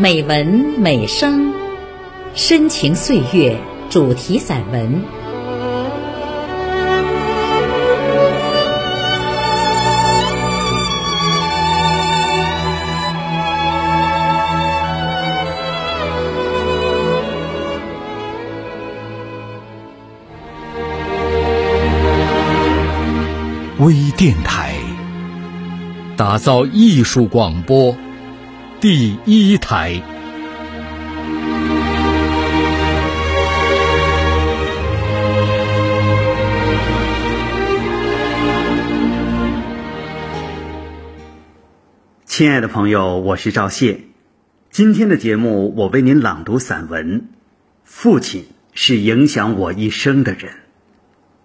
美文美声，深情岁月主题散文。微电台，打造艺术广播第一台。亲爱的朋友，我是赵谢。今天的节目，我为您朗读散文《父亲是影响我一生的人》，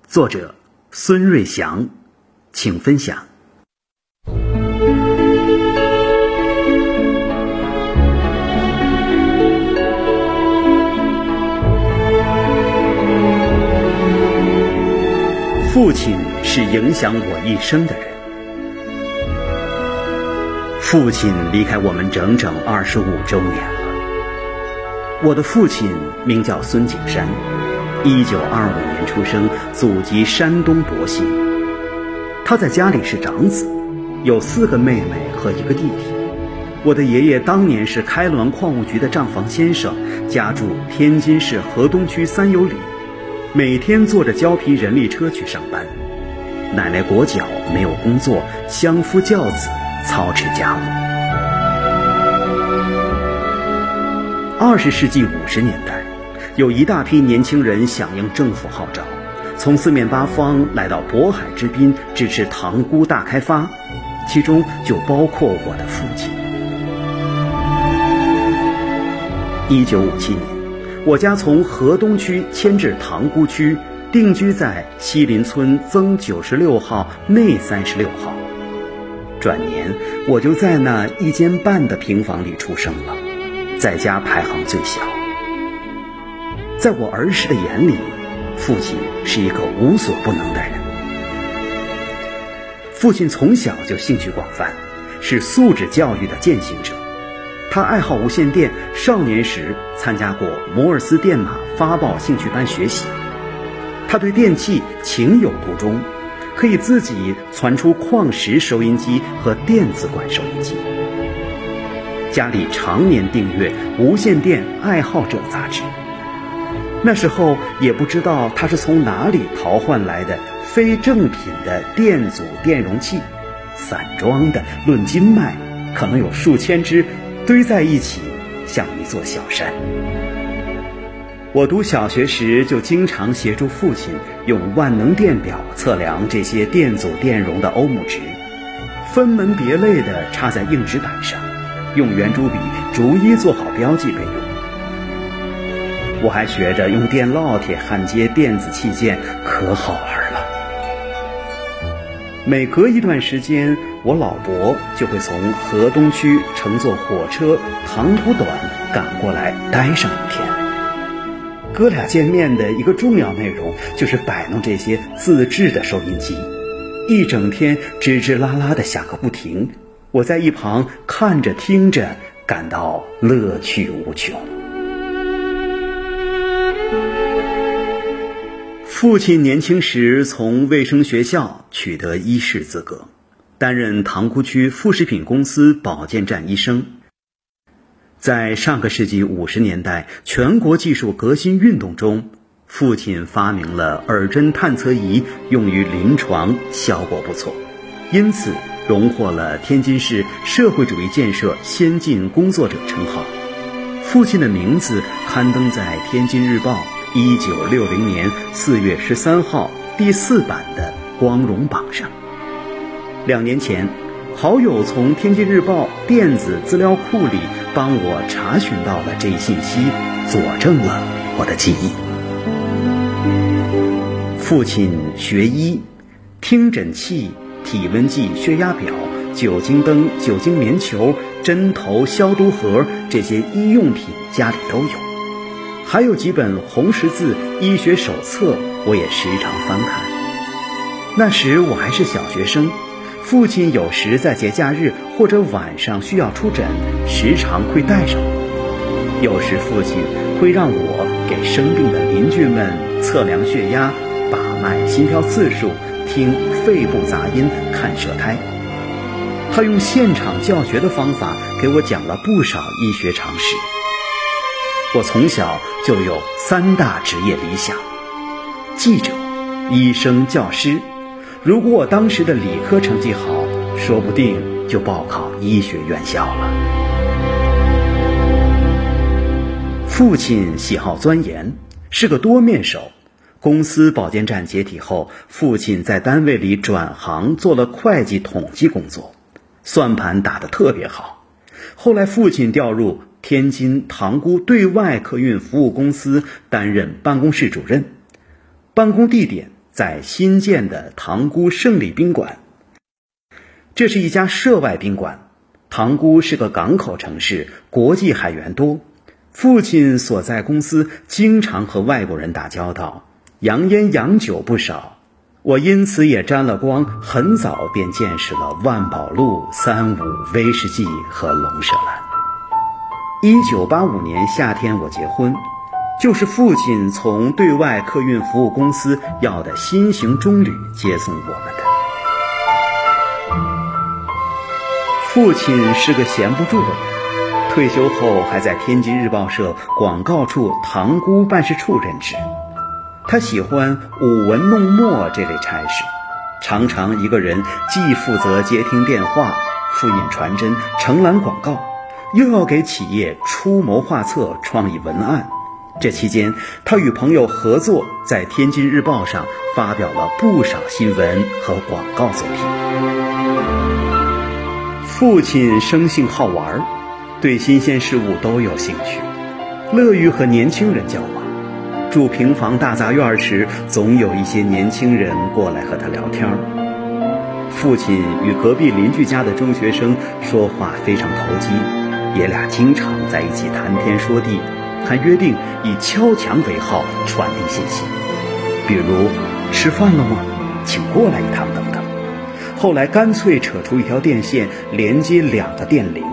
作者孙瑞祥。请分享。父亲是影响我一生的人。父亲离开我们整整二十五周年了。我的父亲名叫孙景山，一九二五年出生，祖籍山东博兴。他在家里是长子，有四个妹妹和一个弟弟。我的爷爷当年是开滦矿务局的账房先生，家住天津市河东区三友里，每天坐着胶皮人力车去上班。奶奶裹脚没有工作，相夫教子，操持家务。二十世纪五十年代，有一大批年轻人响应政府号召。从四面八方来到渤海之滨支持塘沽大开发，其中就包括我的父亲。一九五七年，我家从河东区迁至塘沽区，定居在西林村曾九十六号内三十六号。转年，我就在那一间半的平房里出生了，在家排行最小。在我儿时的眼里。父亲是一个无所不能的人。父亲从小就兴趣广泛，是素质教育的践行者。他爱好无线电，少年时参加过摩尔斯电码发报兴趣班学习。他对电器情有独钟，可以自己传出矿石收音机和电子管收音机。家里常年订阅《无线电爱好者》杂志。那时候也不知道他是从哪里淘换来的非正品的电阻电容器，散装的，论斤卖，可能有数千只，堆在一起像一座小山。我读小学时就经常协助父亲用万能电表测量这些电阻电容的欧姆值，分门别类地插在硬纸板上，用圆珠笔逐一做好标记备用。我还学着用电烙铁焊接电子器件，可好玩了。每隔一段时间，我老伯就会从河东区乘坐火车长途短赶过来待上一天。哥俩见面的一个重要内容就是摆弄这些自制的收音机，一整天吱吱啦啦的响个不停。我在一旁看着听着，感到乐趣无穷。父亲年轻时从卫生学校取得医师资格，担任塘沽区副食品公司保健站医生。在上个世纪五十年代全国技术革新运动中，父亲发明了耳针探测仪，用于临床，效果不错，因此荣获了天津市社会主义建设先进工作者称号。父亲的名字刊登在《天津日报》。一九六零年四月十三号第四版的光荣榜上。两年前，好友从《天津日报》电子资料库里帮我查询到了这一信息，佐证了我的记忆。父亲学医，听诊器、体温计、血压表、酒精灯、酒精棉球、针头、消毒盒这些医用品家里都有。还有几本红十字医学手册，我也时常翻看。那时我还是小学生，父亲有时在节假日或者晚上需要出诊，时常会带上我。有时父亲会让我给生病的邻居们测量血压、把脉心跳次数、听肺部杂音、看舌苔。他用现场教学的方法给我讲了不少医学常识。我从小就有三大职业理想：记者、医生、教师。如果我当时的理科成绩好，说不定就报考医学院校了。父亲喜好钻研，是个多面手。公司保健站解体后，父亲在单位里转行做了会计统计工作。算盘打得特别好，后来父亲调入天津塘沽对外客运服务公司担任办公室主任，办公地点在新建的塘沽胜利宾馆。这是一家涉外宾馆，塘沽是个港口城市，国际海员多，父亲所在公司经常和外国人打交道，洋烟洋酒不少。我因此也沾了光，很早便见识了万宝路、三五、威士忌和龙舌兰。一九八五年夏天，我结婚，就是父亲从对外客运服务公司要的新型中旅接送我们的。父亲是个闲不住的人，退休后还在天津日报社广告处塘沽办事处任职。他喜欢舞文弄墨这类差事，常常一个人既负责接听电话、复印传真、承揽广告，又要给企业出谋划策、创意文案。这期间，他与朋友合作，在《天津日报》上发表了不少新闻和广告作品。父亲生性好玩儿，对新鲜事物都有兴趣，乐于和年轻人交往。住平房大杂院时，总有一些年轻人过来和他聊天父亲与隔壁邻居家的中学生说话非常投机，爷俩经常在一起谈天说地，还约定以敲墙为号传递信息，比如吃饭了吗？请过来一趟等等。后来干脆扯出一条电线连接两个电铃，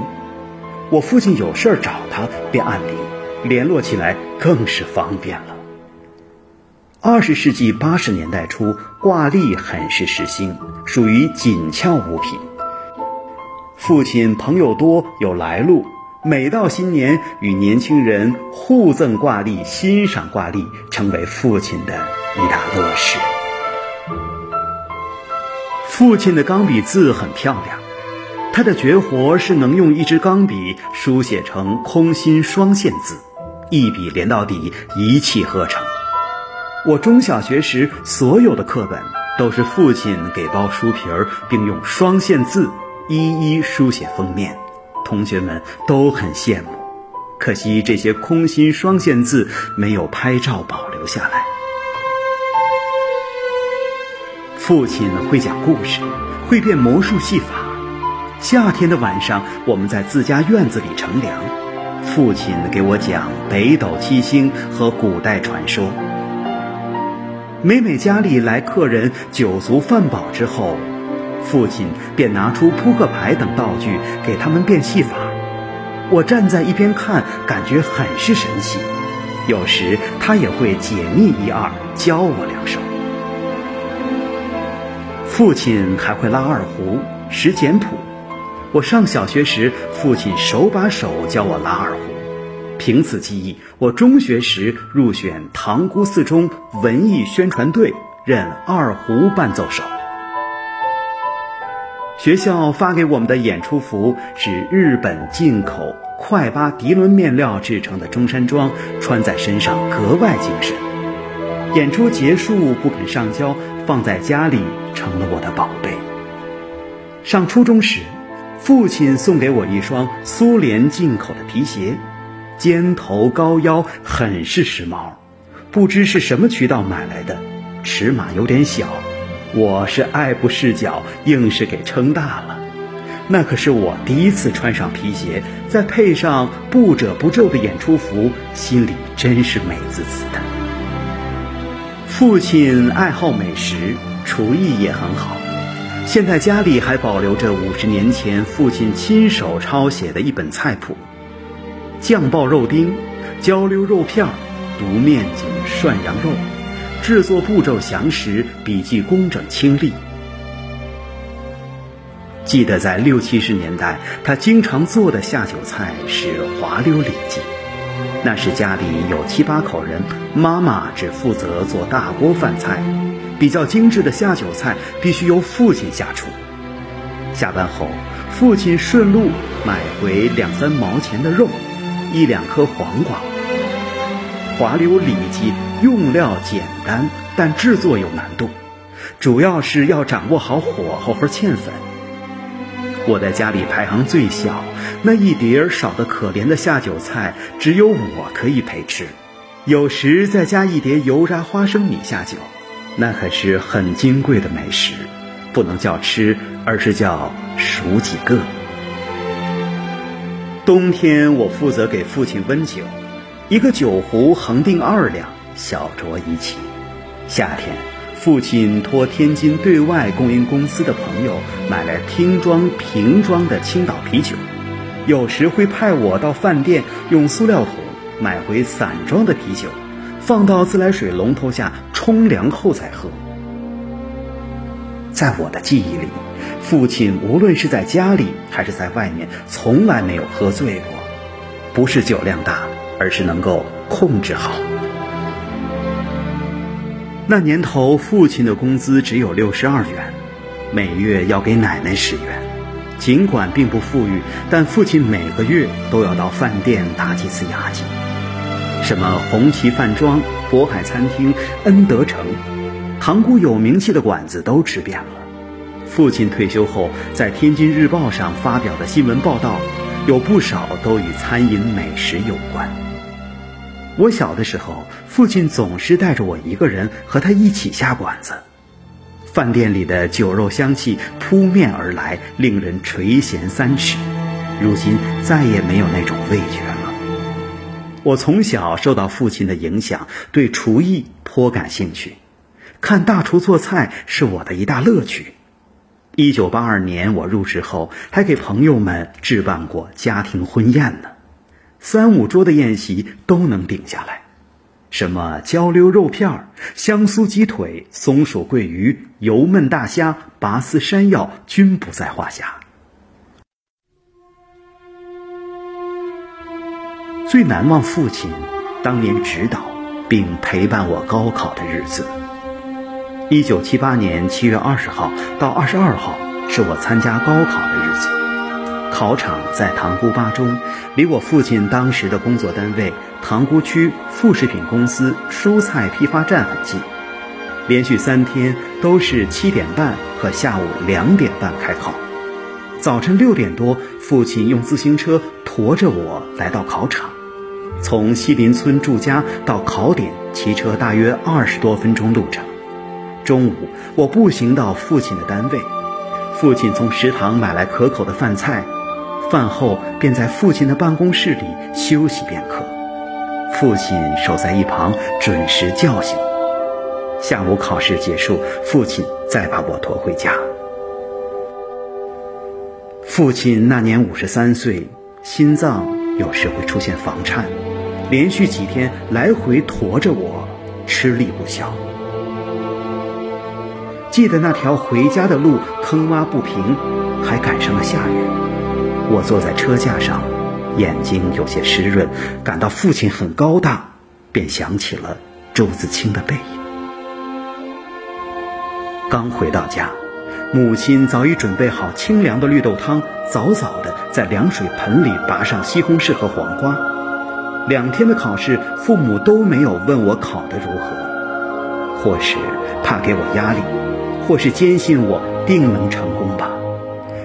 我父亲有事儿找他便按铃，联络起来更是方便了。二十世纪八十年代初，挂历很是时兴，属于紧俏物品。父亲朋友多有来路，每到新年与年轻人互赠挂历、欣赏挂历，成为父亲的一大乐事。父亲的钢笔字很漂亮，他的绝活是能用一支钢笔书写成空心双线字，一笔连到底，一气呵成。我中小学时所有的课本都是父亲给包书皮儿，并用双线字一一书写封面，同学们都很羡慕。可惜这些空心双线字没有拍照保留下来。父亲会讲故事，会变魔术戏法。夏天的晚上，我们在自家院子里乘凉，父亲给我讲北斗七星和古代传说。每每家里来客人，酒足饭饱之后，父亲便拿出扑克牌等道具给他们变戏法。我站在一边看，感觉很是神奇。有时他也会解密一二，教我两手。父亲还会拉二胡、识简谱。我上小学时，父亲手把手教我拉二胡。凭此技艺，我中学时入选塘沽四中文艺宣传队，任二胡伴奏手。学校发给我们的演出服是日本进口快巴涤纶面料制成的中山装，穿在身上格外精神。演出结束不肯上交，放在家里成了我的宝贝。上初中时，父亲送给我一双苏联进口的皮鞋。尖头高腰，很是时髦。不知是什么渠道买来的，尺码有点小，我是爱不释脚，硬是给撑大了。那可是我第一次穿上皮鞋，再配上不褶不皱的演出服，心里真是美滋滋的。父亲爱好美食，厨艺也很好。现在家里还保留着五十年前父亲亲手抄写的一本菜谱。酱爆肉丁、焦溜肉片、独面筋、涮羊肉。制作步骤详实，笔记工整清丽。记得在六七十年代，他经常做的下酒菜是滑溜里脊。那时家里有七八口人，妈妈只负责做大锅饭菜，比较精致的下酒菜必须由父亲下厨。下班后，父亲顺路买回两三毛钱的肉，一两颗黄瓜。滑溜里脊用料简单，但制作有难度，主要是要掌握好火候和芡粉。我在家里排行最小，那一碟少得可怜的下酒菜，只有我可以陪吃。有时再加一碟油炸花生米下酒，那可是很金贵的美食，不能叫吃，而是叫数几个。冬天我负责给父亲温酒，一个酒壶恒定二两，小酌怡情。夏天。父亲托天津对外供应公司的朋友买来听装瓶装的青岛啤酒，有时会派我到饭店用塑料桶买回散装的啤酒，放到自来水龙头下冲凉后再喝。在我的记忆里，父亲无论是在家里还是在外面，从来没有喝醉过，不是酒量大，而是能够控制好。那年头，父亲的工资只有六十二元，每月要给奶奶十元。尽管并不富裕，但父亲每个月都要到饭店打几次牙祭，什么红旗饭庄、渤海餐厅、恩德城，塘沽有名气的馆子都吃遍了。父亲退休后，在天津日报上发表的新闻报道，有不少都与餐饮美食有关。我小的时候，父亲总是带着我一个人和他一起下馆子，饭店里的酒肉香气扑面而来，令人垂涎三尺。如今再也没有那种味觉了。我从小受到父亲的影响，对厨艺颇感兴趣，看大厨做菜是我的一大乐趣。一九八二年我入职后，还给朋友们置办过家庭婚宴呢。三五桌的宴席都能顶下来，什么焦溜肉片、香酥鸡腿、松鼠桂鱼、油焖大虾、拔丝山药，均不在话下。最难忘父亲当年指导并陪伴我高考的日子。一九七八年七月二十号到二十二号是我参加高考的日子。考场在塘沽八中，离我父亲当时的工作单位塘沽区副食品公司蔬菜批发站很近。连续三天都是七点半和下午两点半开考。早晨六点多，父亲用自行车驮着我来到考场。从西林村住家到考点，骑车大约二十多分钟路程。中午，我步行到父亲的单位，父亲从食堂买来可口的饭菜。饭后便在父亲的办公室里休息片刻，父亲守在一旁准时叫醒我。下午考试结束，父亲再把我驮回家。父亲那年五十三岁，心脏有时会出现房颤，连续几天来回驮着我，吃力不小。记得那条回家的路坑洼不平，还赶上了下雨。我坐在车架上，眼睛有些湿润，感到父亲很高大，便想起了朱自清的背影。刚回到家，母亲早已准备好清凉的绿豆汤，早早的在凉水盆里拔上西红柿和黄瓜。两天的考试，父母都没有问我考得如何，或是怕给我压力，或是坚信我定能成功吧。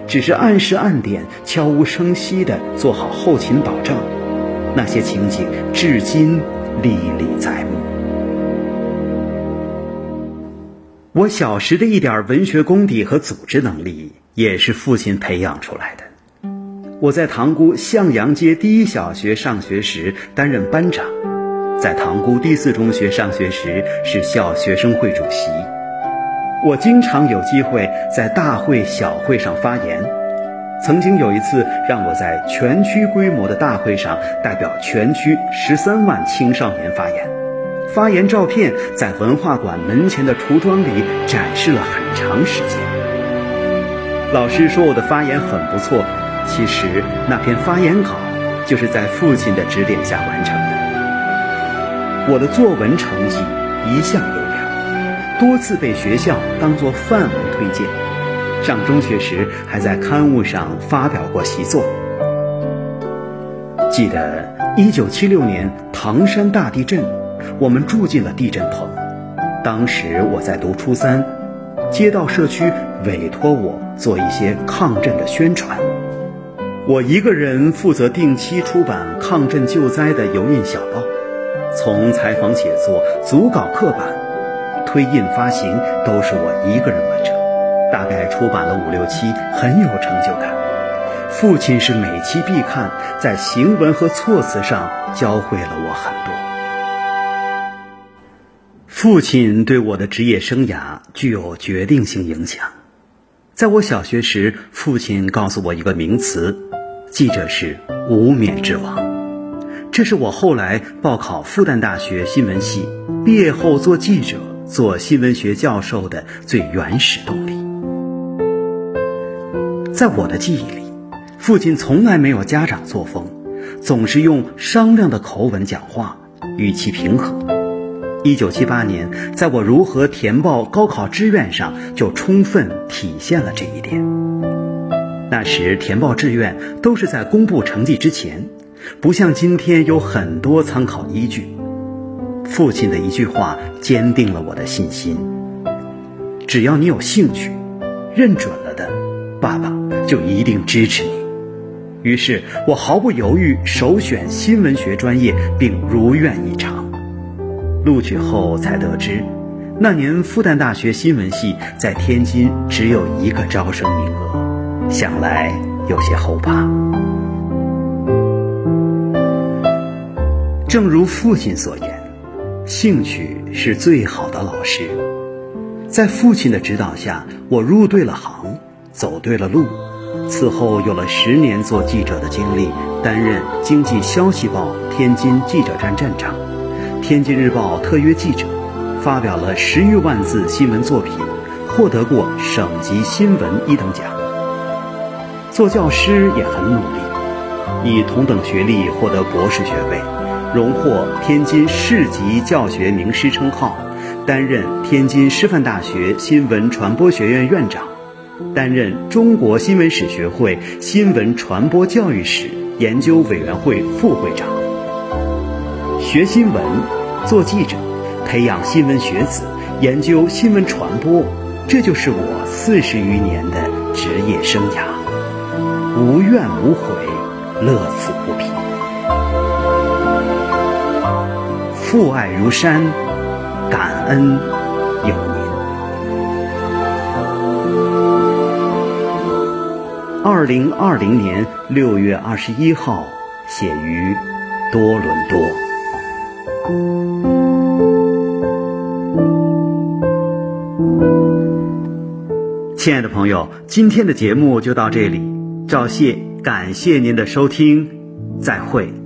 只是按时按点、悄无声息地做好后勤保障，那些情景至今历历在目。我小时的一点文学功底和组织能力，也是父亲培养出来的。我在塘沽向阳街第一小学上学时担任班长，在塘沽第四中学上学时是校学生会主席。我经常有机会在大会、小会上发言，曾经有一次，让我在全区规模的大会上代表全区十三万青少年发言。发言照片在文化馆门前的橱窗里展示了很长时间。老师说我的发言很不错，其实那篇发言稿就是在父亲的指点下完成的。我的作文成绩一向优良，多次被学校当作范文推荐。上中学时还在刊物上发表过习作。记得1976年唐山大地震，我们住进了地震棚。当时我在读初三，街道社区委托我做一些抗震的宣传。我一个人负责定期出版抗震救灾的油印小报，从采访写作、组稿刻板、推印发行，都是我一个人完成。大概出版了五六期，很有成就感。父亲是每期必看，在行文和措辞上教会了我很多。父亲对我的职业生涯具有决定性影响。在我小学时，父亲告诉我一个名词：记者是无冕之王。这是我后来报考复旦大学新闻系，毕业后做记者、做新闻学教授的最原始动力。在我的记忆里，父亲从来没有家长作风，总是用商量的口吻讲话，语气平和。一九七八年，在我如何填报高考志愿上，就充分体现了这一点。那时填报志愿都是在公布成绩之前，不像今天有很多参考依据。父亲的一句话坚定了我的信心：只要你有兴趣，认准了的，爸爸。就一定支持你。于是我毫不犹豫首选新闻学专业，并如愿以偿。录取后才得知，那年复旦大学新闻系在天津只有一个招生名额，想来有些后怕。正如父亲所言，兴趣是最好的老师。在父亲的指导下，我入对了行，走对了路。此后有了十年做记者的经历，担任《经济消息报》天津记者站站长，《天津日报》特约记者，发表了十余万字新闻作品，获得过省级新闻一等奖。做教师也很努力，以同等学历获得博士学位，荣获天津市级教学名师称号，担任天津师范大学新闻传播学院院长。担任中国新闻史学会新闻传播教育史研究委员会副会长。学新闻，做记者，培养新闻学子，研究新闻传播，这就是我四十余年的职业生涯。无怨无悔，乐此不父爱如山，感恩有您。二零二零年六月二十一号，写于多伦多。亲爱的朋友，今天的节目就到这里，赵谢感谢您的收听，再会。